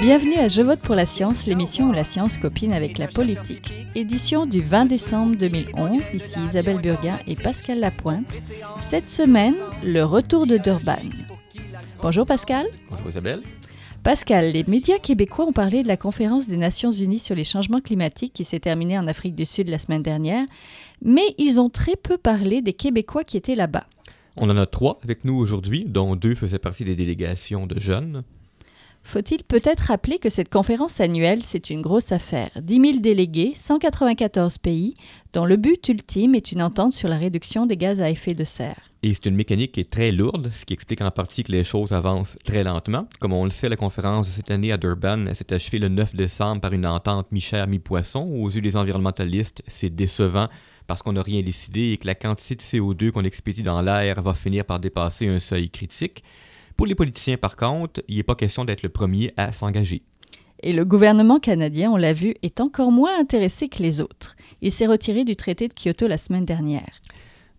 Bienvenue à Je vote pour la science, l'émission où la science copine avec la politique. Édition du 20 décembre 2011, ici Isabelle Burguin et Pascal Lapointe. Cette semaine, le retour de Durban. Bonjour Pascal. Bonjour Isabelle. Pascal, les médias québécois ont parlé de la conférence des Nations Unies sur les changements climatiques qui s'est terminée en Afrique du Sud la semaine dernière, mais ils ont très peu parlé des Québécois qui étaient là-bas. On en a trois avec nous aujourd'hui, dont deux faisaient partie des délégations de jeunes. Faut-il peut-être rappeler que cette conférence annuelle, c'est une grosse affaire. 10 000 délégués, 194 pays, dont le but ultime est une entente sur la réduction des gaz à effet de serre. Et c'est une mécanique qui est très lourde, ce qui explique en partie que les choses avancent très lentement. Comme on le sait, la conférence de cette année à Durban s'est achevée le 9 décembre par une entente mi-chair, mi-poisson. Aux yeux des environnementalistes, c'est décevant parce qu'on n'a rien décidé et que la quantité de CO2 qu'on expédie dans l'air va finir par dépasser un seuil critique. Pour les politiciens, par contre, il n'est pas question d'être le premier à s'engager. Et le gouvernement canadien, on l'a vu, est encore moins intéressé que les autres. Il s'est retiré du traité de Kyoto la semaine dernière.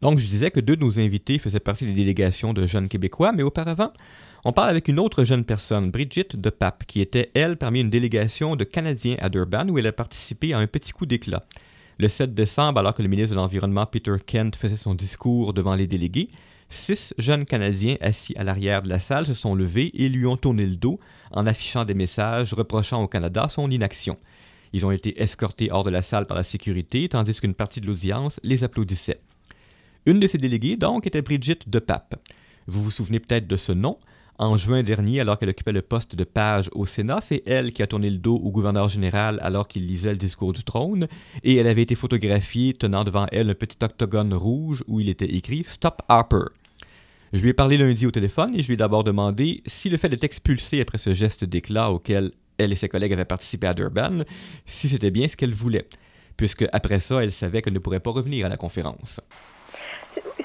Donc, je disais que deux de nos invités faisaient partie des délégations de jeunes Québécois, mais auparavant, on parle avec une autre jeune personne, Brigitte de Pape, qui était, elle, parmi une délégation de Canadiens à Durban où elle a participé à un petit coup d'éclat. Le 7 décembre, alors que le ministre de l'Environnement Peter Kent faisait son discours devant les délégués, Six jeunes Canadiens assis à l'arrière de la salle se sont levés et lui ont tourné le dos en affichant des messages reprochant au Canada son inaction. Ils ont été escortés hors de la salle par la sécurité, tandis qu'une partie de l'audience les applaudissait. Une de ces déléguées, donc, était Brigitte de Pape. Vous vous souvenez peut-être de ce nom. En juin dernier, alors qu'elle occupait le poste de page au Sénat, c'est elle qui a tourné le dos au gouverneur général alors qu'il lisait le discours du trône, et elle avait été photographiée tenant devant elle un petit octogone rouge où il était écrit Stop Harper. Je lui ai parlé lundi au téléphone et je lui ai d'abord demandé si le fait d'être expulsé après ce geste d'éclat auquel elle et ses collègues avaient participé à Durban, si c'était bien ce qu'elle voulait, puisque après ça, elle savait qu'elle ne pourrait pas revenir à la conférence.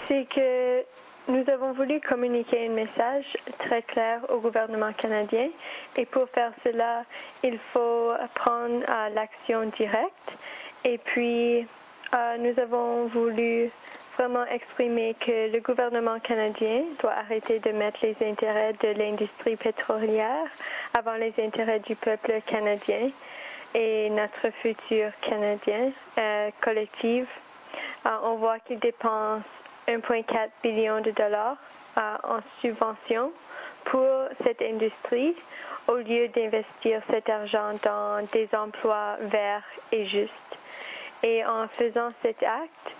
C'est que nous avons voulu communiquer un message très clair au gouvernement canadien et pour faire cela, il faut prendre l'action directe. Et puis, euh, nous avons voulu vraiment exprimer que le gouvernement canadien doit arrêter de mettre les intérêts de l'industrie pétrolière avant les intérêts du peuple canadien et notre futur canadien euh, collectif. Euh, on voit qu'il dépense 1,4 billion de dollars euh, en subventions pour cette industrie au lieu d'investir cet argent dans des emplois verts et justes. Et en faisant cet acte,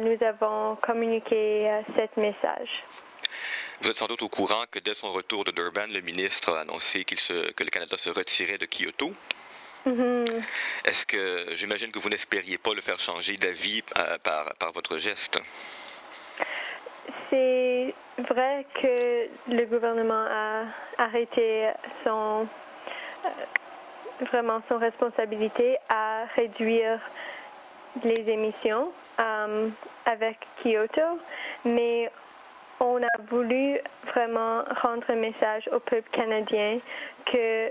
nous avons communiqué euh, ce message. Vous êtes sans doute au courant que dès son retour de Durban, le ministre a annoncé que le Canada se retirait de Kyoto. Mm-hmm. Est-ce que j'imagine que vous n'espériez pas le faire changer d'avis euh, par, par, votre geste? C'est vrai que le gouvernement a arrêté son vraiment son responsabilité à réduire les émissions euh, avec Kyoto, mais on a voulu vraiment rendre un message au peuple canadien que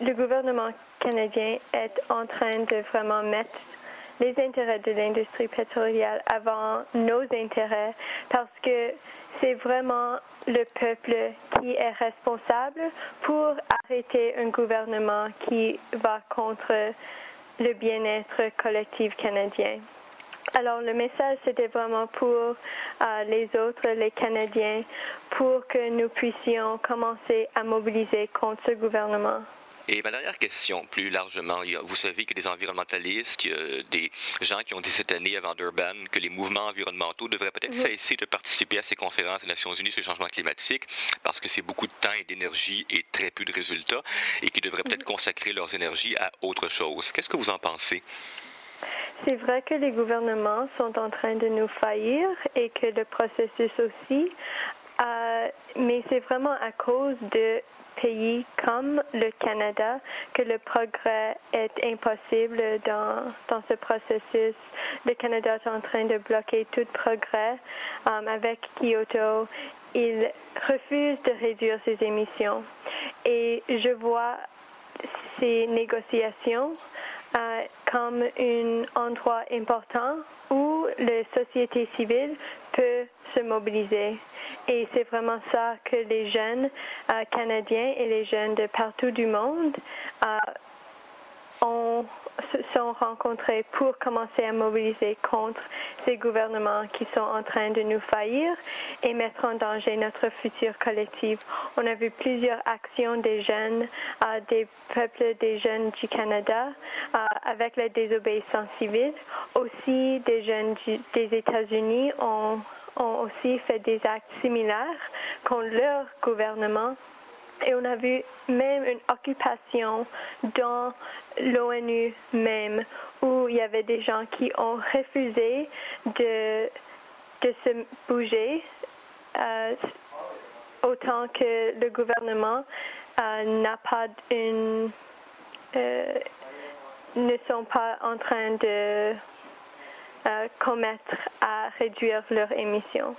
le gouvernement canadien est en train de vraiment mettre les intérêts de l'industrie pétrolière avant nos intérêts parce que c'est vraiment le peuple qui est responsable pour arrêter un gouvernement qui va contre le bien-être collectif canadien. Alors le message, c'était vraiment pour euh, les autres, les Canadiens, pour que nous puissions commencer à mobiliser contre ce gouvernement. Et ma dernière question, plus largement, vous savez que des environnementalistes, des gens qui ont dit cette année avant Durban que les mouvements environnementaux devraient peut-être cesser de participer à ces conférences des Nations Unies sur le changement climatique parce que c'est beaucoup de temps et d'énergie et très peu de résultats et qu'ils devraient peut-être consacrer leurs énergies à autre chose. Qu'est-ce que vous en pensez? C'est vrai que les gouvernements sont en train de nous faillir et que le processus aussi, euh, mais c'est vraiment à cause de pays comme le Canada que le progrès est impossible dans, dans ce processus. Le Canada est en train de bloquer tout progrès um, avec Kyoto. Il refuse de réduire ses émissions. Et je vois ces négociations euh, comme un endroit important où la société civile peut se mobiliser. Et c'est vraiment ça que les jeunes canadiens et les jeunes de partout du monde ont se sont rencontrés pour commencer à mobiliser contre ces gouvernements qui sont en train de nous faillir et mettre en danger notre futur collectif. On a vu plusieurs actions des jeunes, euh, des peuples des jeunes du Canada euh, avec la désobéissance civile. Aussi, des jeunes des États-Unis ont, ont aussi fait des actes similaires contre leur gouvernement et on a vu même une occupation dans l'ONU même, où il y avait des gens qui ont refusé de, de se bouger, euh, autant que le gouvernement euh, n'a pas une... Euh, ne sont pas en train de commettre à réduire leurs émissions.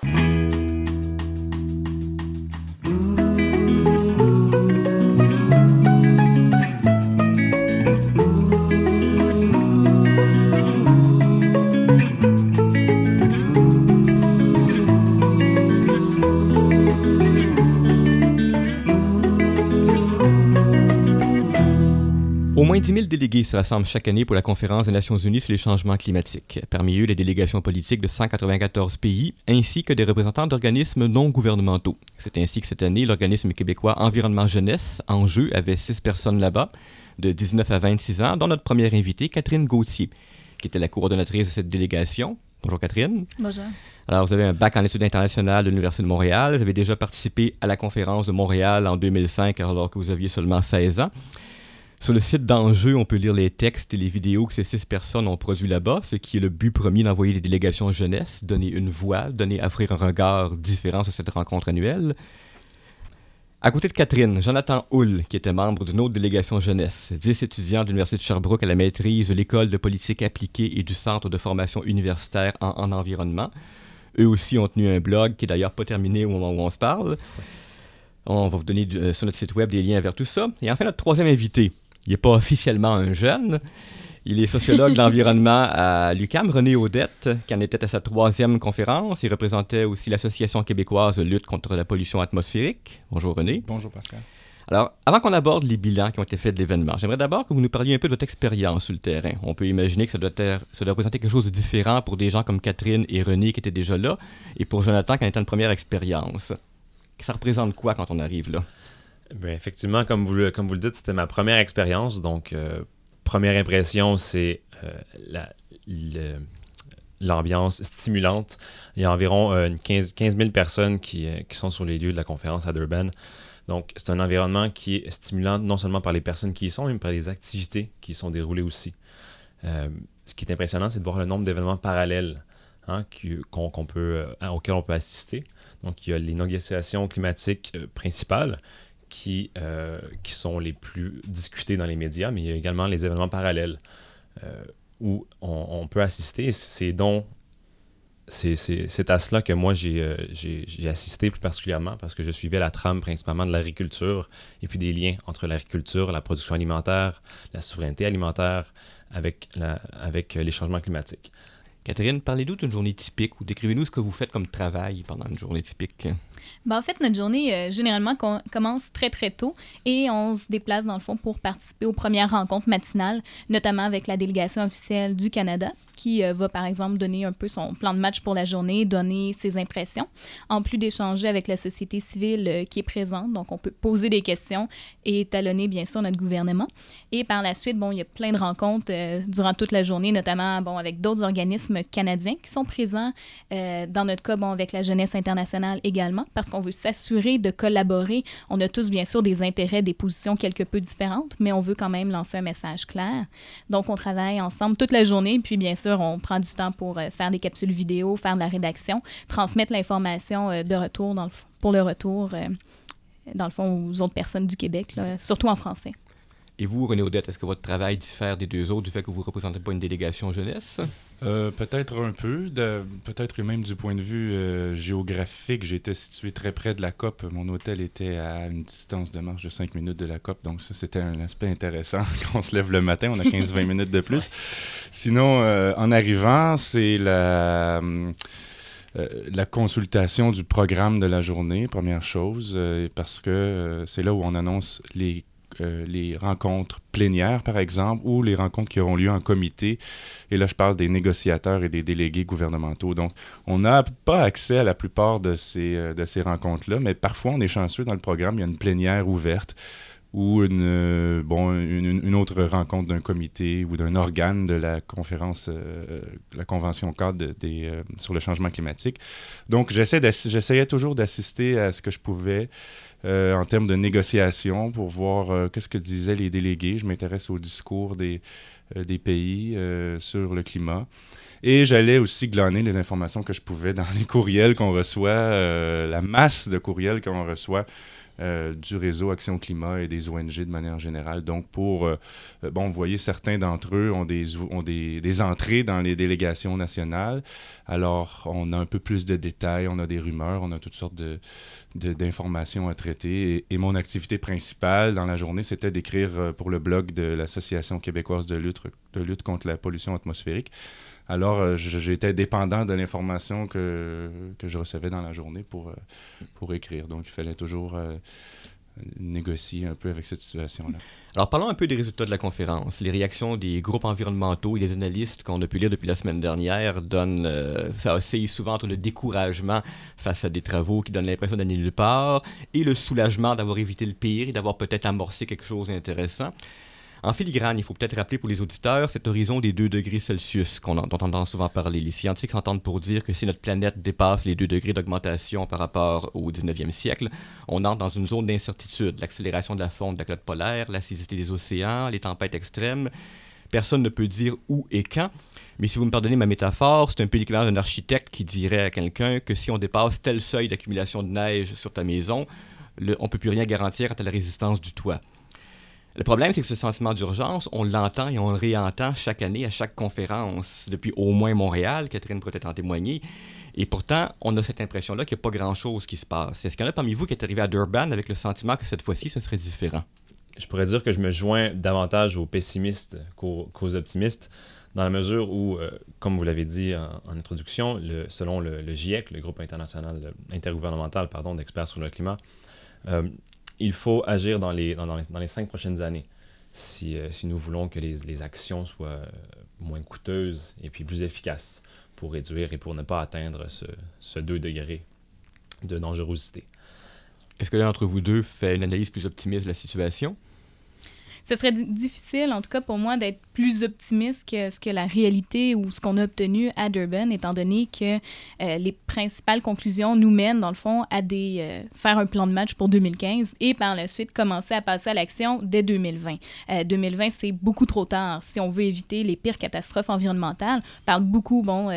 Au moins 10 000 délégués se rassemblent chaque année pour la conférence des Nations Unies sur les changements climatiques. Parmi eux, les délégations politiques de 194 pays, ainsi que des représentants d'organismes non gouvernementaux. C'est ainsi que cette année, l'organisme québécois Environnement Jeunesse, en jeu, avait six personnes là-bas, de 19 à 26 ans, dont notre première invitée, Catherine Gauthier, qui était la coordonnatrice de cette délégation. Bonjour Catherine. Bonjour. Alors, vous avez un bac en études internationales de l'Université de Montréal. Vous avez déjà participé à la conférence de Montréal en 2005, alors que vous aviez seulement 16 ans. Sur le site d'Enjeu, on peut lire les textes et les vidéos que ces six personnes ont produits là-bas, ce qui est le but premier d'envoyer des délégations jeunesse, donner une voix, donner, offrir un regard différent sur cette rencontre annuelle. À côté de Catherine, Jonathan Hull, qui était membre d'une autre délégation jeunesse, dix étudiants de l'Université de Sherbrooke à la maîtrise de l'École de politique appliquée et du Centre de formation universitaire en, en environnement. Eux aussi ont tenu un blog qui est d'ailleurs pas terminé au moment où on se parle. On va vous donner euh, sur notre site web des liens vers tout ça. Et enfin, notre troisième invité, il n'est pas officiellement un jeune. Il est sociologue de l'environnement à l'UCAM, René Audette, qui en était à sa troisième conférence. Il représentait aussi l'Association québécoise de lutte contre la pollution atmosphérique. Bonjour René. Bonjour Pascal. Alors, avant qu'on aborde les bilans qui ont été faits de l'événement, j'aimerais d'abord que vous nous parliez un peu de votre expérience sur le terrain. On peut imaginer que ça doit, être, ça doit représenter quelque chose de différent pour des gens comme Catherine et René qui étaient déjà là, et pour Jonathan qui en était une première expérience. Ça représente quoi quand on arrive là? Ben, effectivement, comme vous, comme vous le dites, c'était ma première expérience. Donc, euh, première impression, c'est euh, l'ambiance stimulante. Il y a environ 15, euh, 000 personnes qui, qui, sont sur les lieux de la conférence à Durban. Donc, c'est un environnement qui est stimulant non seulement par les personnes qui y sont, mais par les activités qui y sont déroulées aussi. ce qui est impressionnant, c'est de voir le nombre d'événements parallèles hein, qu'on peut, auxquels on peut assister. Donc, il y a les négociations climatiques principales, qui, euh, qui sont les plus discutés dans les médias, mais il y a également les événements parallèles euh, où on, peut assister. C'est donc c'est à cela que moi euh, j'ai assisté plus particulièrement parce que je suivais la trame principalement de l'agriculture et puis des liens entre l'agriculture, la production alimentaire, la souveraineté alimentaire avec, la, avec les changements climatiques. Catherine, parlez-nous d'une journée typique ou décrivez-nous ce que vous faites comme travail pendant une journée typique. Ben, en fait, notre journée, euh, généralement, commence très, très tôt et on se déplace, dans le fond, pour participer aux premières rencontres matinales, notamment avec la délégation officielle du Canada qui euh, va, par exemple, donner un peu son plan de match pour la journée, donner ses impressions, en plus d'échanger avec la société civile euh, qui est présente. Donc, on peut poser des questions et talonner, bien sûr, notre gouvernement. Et par la suite, bon, il y a plein de rencontres durant toute la journée, notamment, bon, avec d'autres organismes canadiens qui sont présents. dans notre cas, avec la jeunesse internationale également parce qu'on veut s'assurer de collaborer. On a tous, bien sûr, des intérêts, des positions quelque peu différentes, mais on veut quand même lancer un message clair. Donc, on travaille ensemble toute la journée, puis bien sûr, on prend du temps pour euh, faire des capsules vidéo, faire de la rédaction, transmettre l'information euh, de retour pour le retour, euh, dans le fond, aux autres personnes du Québec, surtout en français. Et vous, René Audette, est-ce que votre travail diffère des deux autres du fait que vous ne représentez pas une délégation jeunesse? Euh, peut-être un peu, peut-être même du point de vue euh, géographique. J'étais situé très près de la COP. Mon hôtel était à une distance de marche de 5 minutes de la COP. Donc ça, c'était un aspect intéressant. Quand on se lève le matin, on a 15-20 minutes de plus. Sinon, euh, en arrivant, c'est la... la consultation du programme de la journée, première chose, parce que c'est là où on annonce les euh, les rencontres plénières, par exemple, ou les rencontres qui auront lieu en comité. Et là, je parle des négociateurs et des délégués gouvernementaux. Donc, on n'a pas accès à la plupart de ces, euh, de ces rencontres-là, mais parfois, on est chanceux dans le programme, il y a une plénière ouverte ou une, euh, bon, une, autre rencontre d'un comité ou d'un organe de la conférence, la convention cadre des, sur le changement climatique. Donc, j'essayais toujours d'assister à ce que je pouvais euh, en termes de négociation pour voir euh, qu'est-ce que disaient les délégués. Je m'intéresse au discours des, euh, des pays sur le climat. Et j'allais aussi glaner les informations que je pouvais dans les courriels qu'on reçoit, la masse de courriels qu'on reçoit euh, du réseau Action Climat et des ONG de manière générale. Donc, pour, euh, euh, bon, vous voyez, certains d'entre eux ont, des, ont des, des, entrées dans les délégations nationales. Alors, on a un peu plus de détails, on a des rumeurs, on a toutes sortes de, d'informations à traiter. Et, mon activité principale dans la journée, c'était d'écrire pour le blog de l'Association québécoise de lutte, de lutte contre la pollution atmosphérique. Alors, euh, j'étais dépendant de l'information que, que, je recevais dans la journée pour, euh, pour écrire. Donc, il fallait toujours euh, négocier un peu avec cette situation-là. Alors, parlons un peu des résultats de la conférence. Les réactions des groupes environnementaux et des analystes qu'on a pu lire depuis la semaine dernière donnent, ça oscille souvent entre le découragement face à des travaux qui donnent l'impression d'aller nulle part et le soulagement d'avoir évité le pire et d'avoir peut-être amorcé quelque chose d'intéressant. En filigrane, il faut peut-être rappeler pour les auditeurs cet horizon des 2 degrés Celsius qu'on dont on entend souvent parler. Les scientifiques s'entendent pour dire que si notre planète dépasse les 2 degrés d'augmentation par rapport au 19e siècle, on entre dans une zone d'incertitude. L'accélération de la fonte de la calotte polaire, l'acidité des océans, les tempêtes extrêmes. Personne ne peut dire où et quand. Mais si vous me pardonnez ma métaphore, c'est un peu l'équivalent d'un architecte qui dirait à quelqu'un que si on dépasse tel seuil d'accumulation de neige sur ta maison, on ne peut plus rien garantir à la résistance du toit. Le problème, c'est que ce sentiment d'urgence, on l'entend et on le réentend chaque année à chaque conférence, depuis au moins Montréal, Catherine pourrait en témoigner. Et pourtant, on a cette impression-là qu'il n'y a pas grand-chose qui se passe. Est-ce qu'il y en a parmi vous qui est arrivé à Durban avec le sentiment que cette fois-ci, ce serait différent? Je pourrais dire que je me joins davantage aux pessimistes qu'aux optimistes, dans la mesure où, euh, comme vous l'avez dit en, introduction, selon le, GIEC, le groupe international intergouvernemental pardon, d'experts sur le climat, euh, il faut agir dans les, dans, les, cinq prochaines années si, euh, si nous voulons que les, les, actions soient euh, moins coûteuses et puis plus efficaces pour réduire et pour ne pas atteindre ce, ce 2 degrés de dangerosité. Est-ce que l'un d'entre vous deux fait une analyse plus optimiste de la situation? Ce serait difficile, en tout cas pour moi, d'être plus optimiste que ce que la réalité ou ce qu'on a obtenu à Durban, étant donné que euh, les principales conclusions nous mènent, dans le fond, à des, euh, faire un plan de match pour 2015 et par la suite commencer à passer à l'action dès 2020. 2020, euh, c'est beaucoup trop tard si on veut éviter les pires catastrophes environnementales. On parle beaucoup, bon,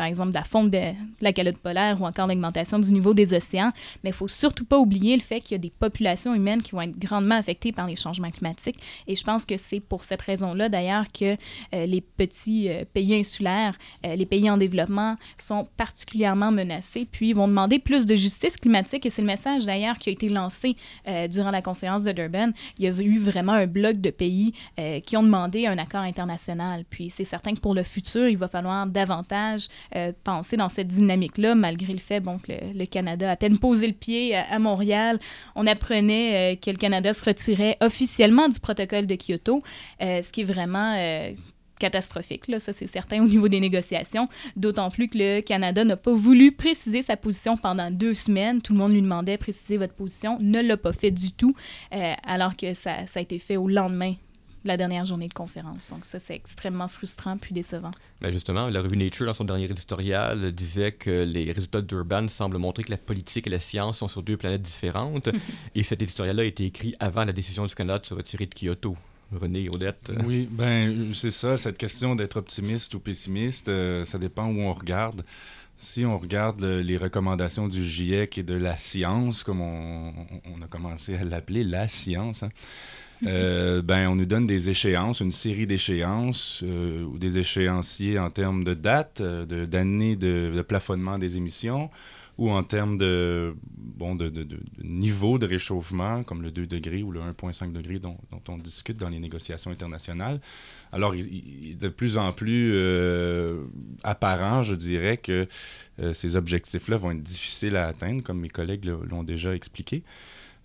par exemple de la fonte de, la calotte polaire ou encore l'augmentation du niveau des océans. Mais il faut surtout pas oublier le fait qu'il y a des populations humaines qui vont être grandement affectées par les changements climatiques. Et je pense que c'est pour cette raison-là, d'ailleurs, que euh, les petits euh, pays insulaires, euh, les pays en développement sont particulièrement menacés, puis vont demander plus de justice climatique. Et c'est le message, d'ailleurs, qui a été lancé durant la conférence de Durban. Il y a eu vraiment un bloc de pays qui ont demandé un accord international. Puis c'est certain que pour le futur, il va falloir davantage euh, penser dans cette dynamique-là, malgré le fait bon, que le, Canada a à peine posé le pied à, Montréal. On apprenait euh, que le Canada se retirait officiellement du protocole de Kyoto, euh, ce qui est vraiment catastrophique, là, ça c'est certain au niveau des négociations, d'autant plus que le Canada n'a pas voulu préciser sa position pendant deux semaines. Tout le monde lui demandait de préciser votre position, ne l'a pas fait du tout, alors que ça, ça, a été fait au lendemain la dernière journée de conférence. Donc ça, c'est extrêmement frustrant puis décevant. Ben justement, la revue Nature, dans son dernier éditorial, disait que les résultats d'Urban semblent montrer que la politique et la science sont sur deux planètes différentes. et cet éditorial-là a été écrit avant la décision du Canada de se retirer de Kyoto. René, Odette? Oui, ben c'est ça, cette question d'être optimiste ou pessimiste, euh, ça dépend où on regarde. Si on regarde les recommandations du GIEC et de la science, comme on, a commencé à l'appeler, la science, hein, euh, ben, on nous donne des échéances, une série d'échéances, euh, ou des échéanciers en termes de date, euh, d'années de, de, plafonnement des émissions, ou en termes de, bon, de, niveau de réchauffement, comme le 2 degrés ou le 1,5 degré dont, on discute dans les négociations internationales. Alors, il, est de plus en plus apparent, je dirais, que ces objectifs-là vont être difficiles à atteindre, comme mes collègues l'ont déjà expliqué.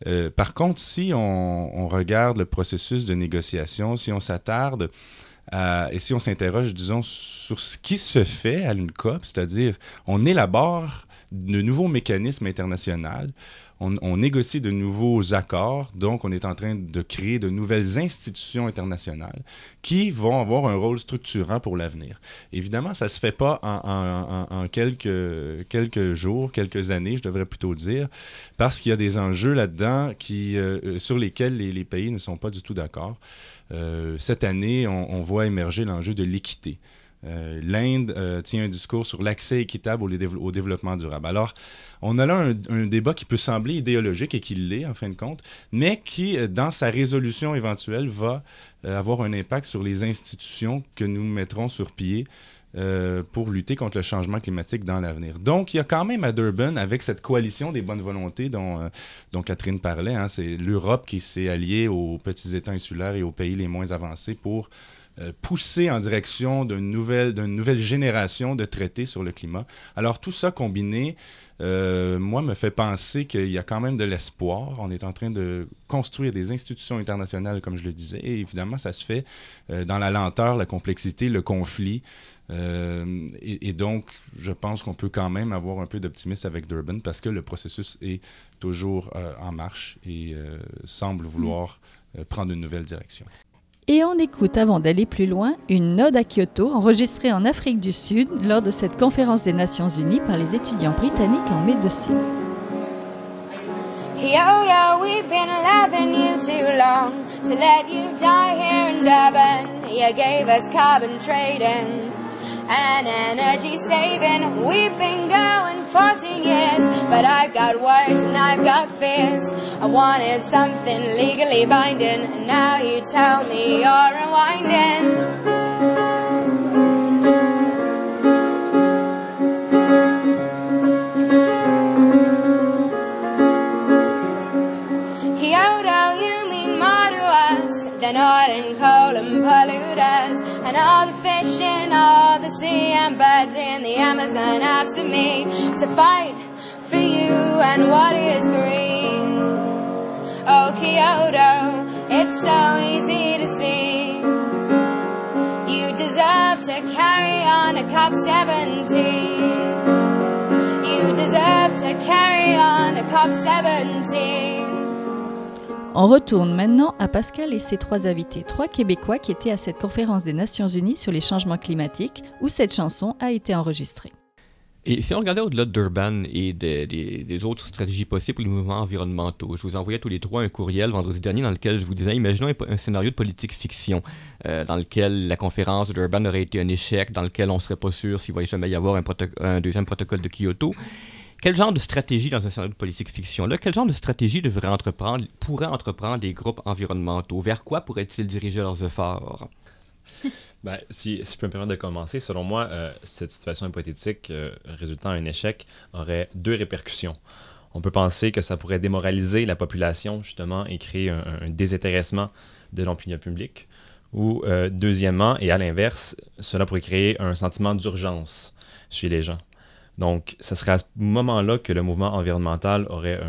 Euh, par contre, si on, regarde le processus de négociation, si on s'attarde et si on s'interroge, disons, sur ce qui se fait à une COP, c'est-à-dire on élabore de nouveaux mécanismes internationaux, on, négocie de nouveaux accords, donc on est en train de créer de nouvelles institutions internationales qui vont avoir un rôle structurant pour l'avenir. Évidemment, ça ne se fait pas en, quelques, jours, quelques années, je devrais plutôt dire, parce qu'il y a des enjeux là-dedans euh, euh, sur lesquels les, pays ne sont pas du tout d'accord. Euh, cette année, on voit émerger l'enjeu de l'équité. Euh, L'Inde euh, tient un discours sur l'accès équitable au, développement durable. Alors, on a là un, débat qui peut sembler idéologique et qui l'est en fin de compte, mais qui, euh, dans sa résolution éventuelle, va avoir un impact sur les institutions que nous mettrons sur pied pour lutter contre le changement climatique dans l'avenir. Donc, il y a quand même à Durban, avec cette coalition des bonnes volontés dont, Catherine parlait, hein, c'est l'Europe qui s'est alliée aux petits États insulaires et aux pays les moins avancés pour euh, pousser en direction d'une nouvelle, nouvelle génération de traités sur le climat. Alors tout ça combiné, euh, moi, me fait penser qu'il y a quand même de l'espoir. On est en train de construire des institutions internationales, comme je le disais, et évidemment, ça se fait euh, dans la lenteur, la complexité, le conflit. et, donc, je pense qu'on peut quand même avoir un peu d'optimisme avec Durban parce que le processus est toujours en marche et semble vouloir prendre une nouvelle direction. Et on écoute, avant d'aller plus loin, une ode à Kyoto enregistrée en Afrique du Sud lors de cette conférence des Nations Unies par les étudiants britanniques en médecine. Kyoto, and energy saving. We've been going 40 years, but I've got worries and I've got fears. I wanted something legally binding, and now you tell me you're unwinding. Kyoto, you mean us than hot and cold and polluters and the sea and birds in the Amazon after me to fight for you and what is green. Oh, Kyoto, it's so easy to see. You deserve to carry on a COP17. You deserve to carry on a COP17. On retourne maintenant à Pascal et ses trois invités, trois Québécois qui étaient à cette conférence des Nations Unies sur les changements climatiques où cette chanson a été enregistrée. Et si on regardait au-delà de Durban et des, autres stratégies possibles pour les mouvements environnementaux, je vous envoyais tous les trois un courriel vendredi dernier dans lequel je vous disais, imaginons un, scénario de politique fiction, euh, dans lequel la conférence Durban aurait été un échec, dans lequel on ne serait pas sûr s'il va jamais y avoir un deuxième protocole de Kyoto. Quel genre de stratégie dans un scénario de politique fiction-là, quel genre de stratégie devrait entreprendre, pourraient entreprendre des groupes environnementaux? Vers quoi pourraient-ils diriger leurs efforts? Ben, si, si je peux me permettre de commencer, selon moi, euh, cette situation hypothétique euh, résultant d'un échec aurait deux répercussions. On peut penser que ça pourrait démoraliser la population, justement, et créer un, désintéressement de l'opinion publique. Ou, euh, deuxièmement, et à l'inverse, cela pourrait créer un sentiment d'urgence chez les gens. Donc, ce serait à ce moment-là que le mouvement environnemental aurait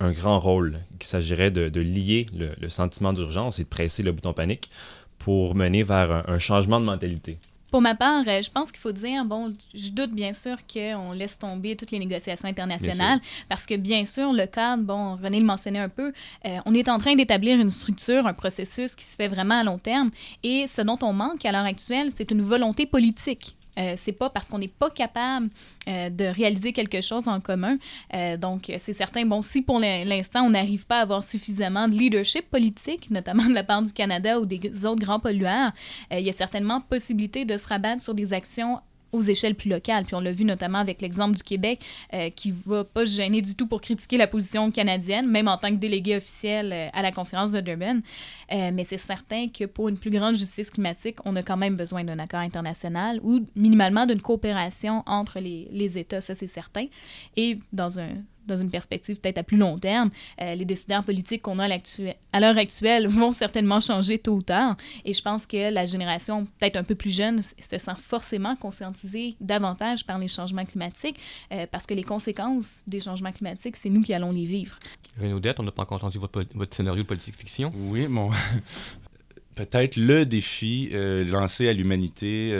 un, grand rôle, qu'il s'agirait de, lier le, sentiment d'urgence et de presser le bouton panique pour mener vers un, changement de mentalité. Pour ma part, euh, je pense qu'il faut dire, bon, je doute bien sûr qu'on laisse tomber toutes les négociations internationales parce que bien sûr, le cadre, bon, René le mentionnait un peu, euh, on est en train d'établir une structure, un processus qui se fait vraiment à long terme et ce dont on manque à l'heure actuelle, c'est une volonté politique euh, c'est pas parce qu'on n'est pas capable euh, de réaliser quelque chose en commun. Euh, donc, c'est certain, bon, si pour l'instant, on n'arrive pas à avoir suffisamment de leadership politique, notamment de la part du Canada ou des autres grands pollueurs, il y a certainement possibilité de se rabattre sur des actions aux échelles plus locales. Puis on l'a vu notamment avec l'exemple du Québec, euh, qui ne va pas se gêner du tout pour critiquer la position canadienne, même en tant que délégué officiel euh, à la conférence de Durban. Euh, mais c'est certain que pour une plus grande justice climatique, on a quand même besoin d'un accord international ou minimalement d'une coopération entre les, les États, ça c'est certain. Et dans un dans une perspective peut-être à plus long terme, euh, les décideurs politiques qu'on a à l'heure actuelle vont certainement changer tôt ou tard. Et je pense que la génération peut-être un peu plus jeune se sent forcément conscientisée davantage par les changements climatiques euh, parce que les conséquences des changements climatiques, c'est nous qui allons les vivre. Renaudette, on n'a pas encore entendu votre, votre scénario de politique fiction. Oui, bon. peut-être le défi euh, lancé à l'humanité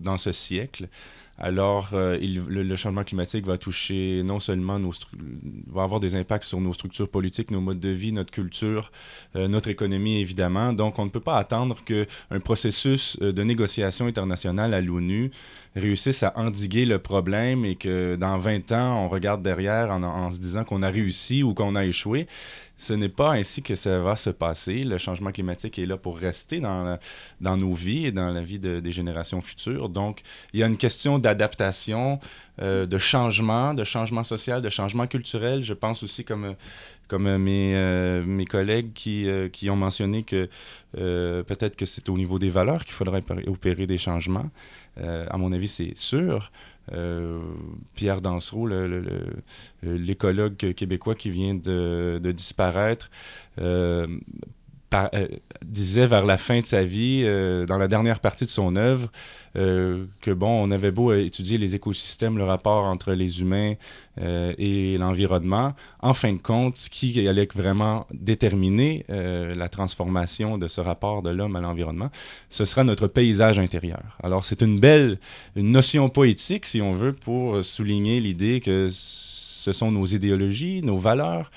dans ce siècle. Alors, euh, le, changement climatique va toucher non seulement nos va avoir des impacts sur nos structures politiques, nos modes de vie, notre culture, euh, notre économie évidemment. Donc, on ne peut pas attendre qu'un processus euh, de négociation internationale à l'ONU réussisse à endiguer le problème et que dans 20 ans, on regarde derrière en se disant qu'on a réussi ou qu'on a échoué ce n'est pas ainsi que ça va se passer. Le changement climatique est là pour rester dans, dans nos vies et dans la vie des générations futures. Donc, il y a une question d'adaptation, euh, de changement, de changement social, de changement culturel. Je pense aussi comme, comme mes, euh, mes collègues qui, euh, qui ont mentionné que peut-être que c'est au niveau des valeurs qu'il faudrait opérer des changements. à mon avis, c'est sûr. Euh, Pierre Dansereau, l'écologue québécois qui vient de, disparaître, euh, euh, disait vers la fin de sa vie, euh, dans la dernière partie de son œuvre, euh, que bon, on avait beau étudier les écosystèmes, le rapport entre les humains et l'environnement, en fin de compte, ce qui allait vraiment déterminer la transformation de ce rapport de l'homme à l'environnement, ce sera notre paysage intérieur. Alors c'est une belle une notion poétique, si on veut, pour souligner l'idée que ce sont nos idéologies, nos valeurs,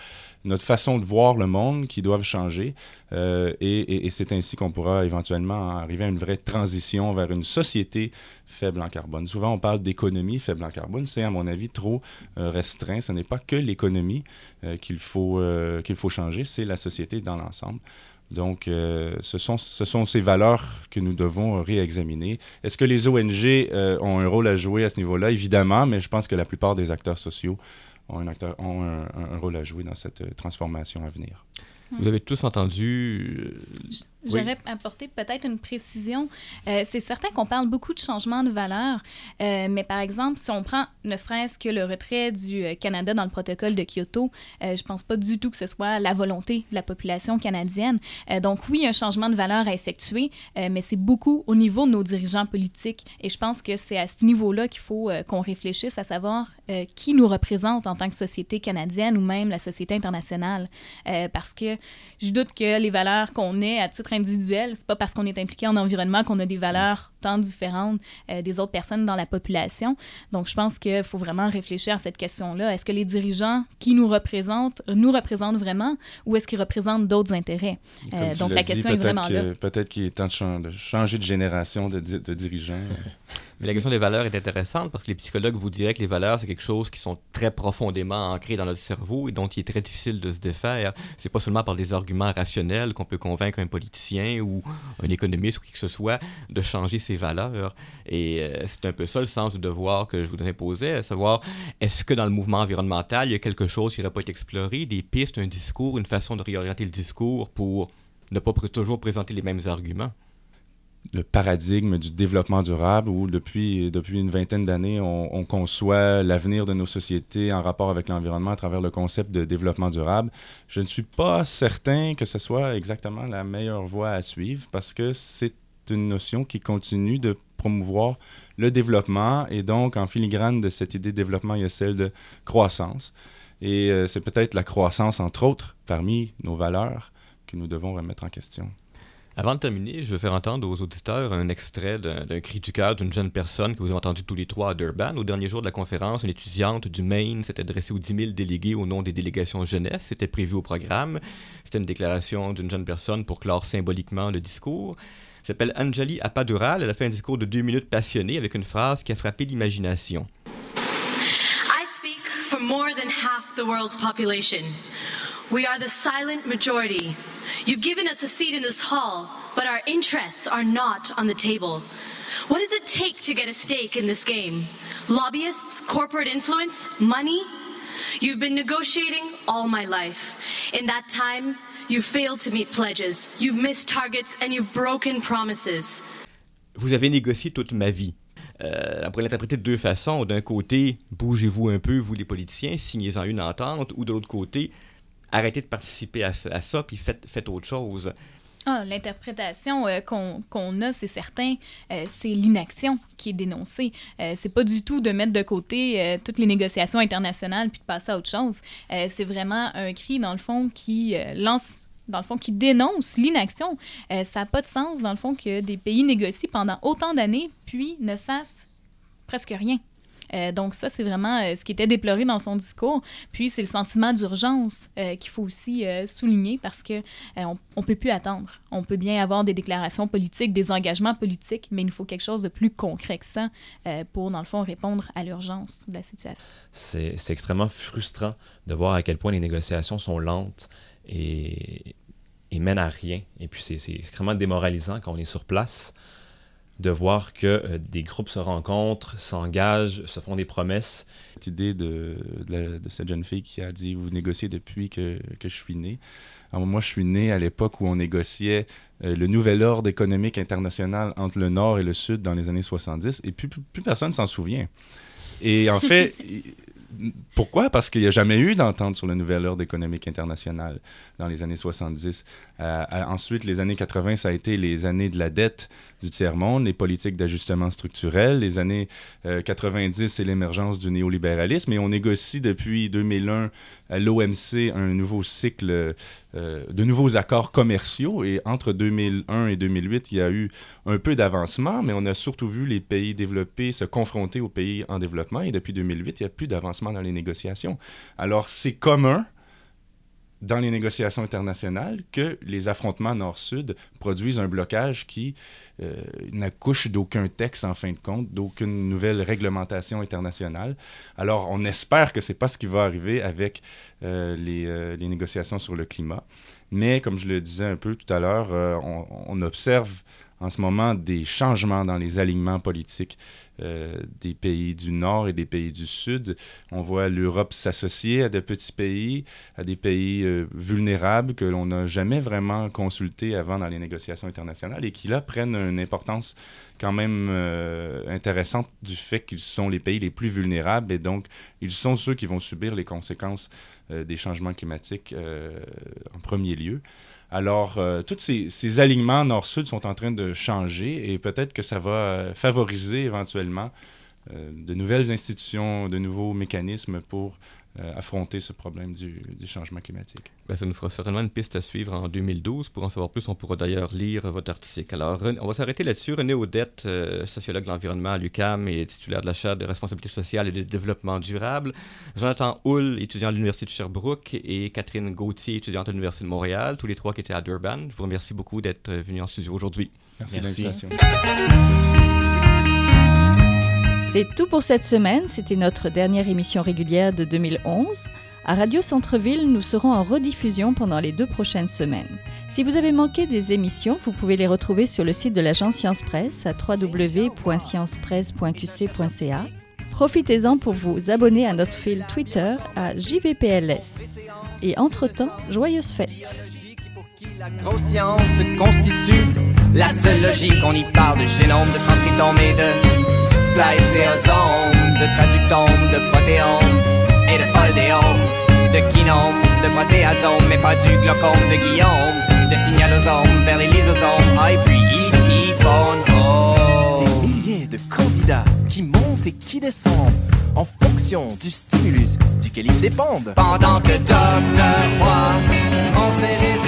notre façon de voir le monde qui doivent changer. Euh, et, c'est ainsi qu'on pourra éventuellement arriver à une vraie transition vers une société faible en carbone. Souvent, on parle d'économie faible en carbone. C'est, à mon avis, trop euh, restreint. Ce n'est pas que l'économie euh, qu'il faut, qu'il faut changer, c'est la société dans l'ensemble. Donc, ce, sont, ce sont ces valeurs que nous devons réexaminer. Est-ce que les ONG ont un rôle à jouer à ce niveau-là? Évidemment, mais je pense que la plupart des acteurs sociaux ont, un, acteur, ont un, rôle à jouer dans cette euh, transformation à venir. Vous avez tous entendu euh, J'aurais apporté peut-être une précision. Euh, c'est certain qu'on parle beaucoup de changement de valeur, euh, mais par exemple, si on prend ne serait-ce que le retrait du Canada dans le protocole de Kyoto, je pense pas du tout que ce soit la volonté de la population canadienne. donc oui, un changement de valeur à effectuer, mais c'est beaucoup au niveau de nos dirigeants politiques. Et je pense que c'est à ce niveau-là qu'il faut qu'on réfléchisse à savoir qui nous représente en tant que société canadienne ou même la société internationale. parce que je doute que les valeurs qu'on ait à titre individuel. C'est pas parce qu'on est impliqué en environnement qu'on a des valeurs tant différentes euh, des autres personnes dans la population. Donc, je pense qu'il faut vraiment réfléchir à cette question-là. Est-ce que les dirigeants qui nous représentent nous représentent vraiment ou est-ce qu'ils représentent d'autres intérêts? Euh, donc, la question est vraiment là. Peut-être qu'il est temps de, changer de génération de, de dirigeants. Mais la question des valeurs est intéressante parce que les psychologues vous diraient que les valeurs, c'est quelque chose qui sont très profondément ancrées dans notre cerveau et dont il est très difficile de se défaire. C'est pas seulement par des arguments rationnels qu'on peut convaincre un politicien ou un économiste ou qui que ce soit de changer ses valeurs. Et euh, c'est un peu ça le sens du devoir que je voudrais poser, à savoir, est-ce que dans le mouvement environnemental, il y a quelque chose qui n'aurait pas été exploré, des pistes, un discours, une façon de réorienter le discours pour ne pas toujours présenter les mêmes arguments? Le paradigme du développement durable où depuis, depuis une vingtaine d'années, on, conçoit l'avenir de nos sociétés en rapport avec l'environnement à travers le concept de développement durable. Je ne suis pas certain que ce soit exactement la meilleure voie à suivre parce que c'est une notion qui continue de promouvoir le développement et donc en filigrane de cette idée de développement, il y a celle de croissance. Et euh, c'est peut-être la croissance, entre autres, parmi nos valeurs que nous devons remettre en question. Avant de terminer, je vais faire entendre aux auditeurs un extrait d'un cri du cœur d'une jeune personne que vous avez entendu tous les trois à Durban. Au dernier jour de la conférence, une étudiante du Maine s'est adressée aux 10 000 délégués au nom des délégations jeunesse. C'était prévu au programme. C'était une déclaration d'une jeune personne pour clore symboliquement le discours. Elle s'appelle Anjali Appadural. Elle a fait un discours de deux minutes passionné avec une phrase qui a frappé l'imagination. I speak for more than half the world's population. We are the silent majority. You've given us a seat in this hall, but our interests are not on the table. What does it take to get a stake in this game? Lobbyists, corporate influence, money? You've been negotiating all my life. In that time, you've failed to meet pledges, you've missed targets, and you've broken promises. Vous avez négocié toute ma vie. Euh, on pourrait l'interpréter de deux façons. D'un côté, bougez-vous un peu, vous les politiciens, signez-en une entente, ou de l'autre côté, arrêtez de participer à, ça, puis faites, autre chose. Ah, L'interprétation euh, qu'on a, c'est certain, euh, c'est l'inaction qui est dénoncée. Euh, c'est pas du tout de mettre de côté euh, toutes les négociations internationales puis de passer à autre chose. C'est vraiment un cri, dans le fond, qui lance dans le fond, qui dénonce l'inaction. Ça n'a pas de sens, dans le fond, que des pays négocient pendant autant d'années, puis ne fassent presque rien. Euh, donc ça, c'est vraiment euh, ce qui était déploré dans son discours. Puis c'est le sentiment d'urgence euh, qu'il faut aussi souligner parce que on, peut plus attendre. On peut bien avoir des déclarations politiques, des engagements politiques, mais il nous faut quelque chose de plus concret que ça pour, dans le fond, répondre à l'urgence de la situation. C'est extrêmement frustrant de voir à quel point les négociations sont lentes et, et mènent à rien. Et puis c'est extrêmement démoralisant quand on est sur place de voir que euh, des groupes se rencontrent, s'engagent, se font des promesses. Cette idée de, de, la- de cette jeune fille qui a dit Vous négociez depuis que, que je suis né. Alors, moi, je suis né à l'époque où on négociait euh, le nouvel ordre économique international entre le Nord et le Sud dans les années 70, et plus, plus, plus personne s'en souvient. Et en fait, pourquoi? Parce qu'il n'y a jamais eu d'entente sur le nouvel ordre économique international dans les années 70. Euh, euh, ensuite, les années 80, ça a été les années de la dette du tiers-monde, les politiques d'ajustement structurel. Les années euh, 90, c'est l'émergence du néolibéralisme. Et on négocie depuis 2001 à l'OMC un nouveau cycle euh, de nouveaux accords commerciaux. Et entre 2001 et 2008, il y a eu un peu d'avancement, mais on a surtout vu les pays développés se confronter aux pays en développement. Et depuis 2008, il n'y a plus d'avancement dans les négociations. Alors, c'est commun dans les négociations internationales que les affrontements nord-sud produisent un blocage qui euh, n'accouche d'aucun texte en fin de compte, d'aucune nouvelle réglementation internationale. Alors on espère que c'est pas ce qui va arriver avec euh, les, euh, les, négociations sur le climat. Mais comme je le disais un peu tout à l'heure, on, observe en ce moment des changements dans les alignements politiques euh, des pays du Nord et des pays du Sud. On voit l'Europe s'associer à des petits pays, à des pays euh, vulnérables que l'on n'a jamais vraiment consultés avant dans les négociations internationales et qui là prennent une importance quand même euh, intéressante du fait qu'ils sont les pays les plus vulnérables et donc ils sont ceux qui vont subir les conséquences des changements climatiques en premier lieu. Alors, euh, tous ces, alignements nord-sud sont en train de changer et peut-être que ça va euh, favoriser éventuellement euh, de nouvelles institutions, de nouveaux mécanismes pour euh, affronter ce problème du, du changement climatique. Ben, ça nous fera certainement une piste à suivre en 2012. Pour en savoir plus, on pourra d'ailleurs lire votre article. Alors, on va s'arrêter là-dessus. René Audette, euh, sociologue de l'environnement à l'UCAM et titulaire de la chaire de responsabilité sociale et de développement durable. Jonathan Hull, étudiant à l'Université de Sherbrooke, et Catherine Gauthier, étudiante à l'Université de Montréal, tous les trois qui étaient à Durban. Je vous remercie beaucoup d'être venus en studio aujourd'hui. Merci, Merci. de l'invitation. C'est tout pour cette semaine. C'était notre dernière émission régulière de 2011. À Radio Centre-Ville, nous serons en rediffusion pendant les deux prochaines semaines. Si vous avez manqué des émissions, vous pouvez les retrouver sur le site de l'agence Science Presse à www.sciencepresse.qc.ca. Profitez-en pour vous abonner à notre fil Twitter à JVPLS. Et entre-temps, joyeuses fêtes. La constitue la seule logique. On y parle de génome, de transcriptome et de de traductome, de protéome et de foldéome, de kinome, de protéasome, mais pas du glaucome de Guillaume, de signalosome vers les lysosomes, ah, et puis E.T. phone home. Des milliers de candidats qui montent et qui descendent en fonction du stimulus duquel ils dépendent. Pendant que Docteur Roy, on s'est résumé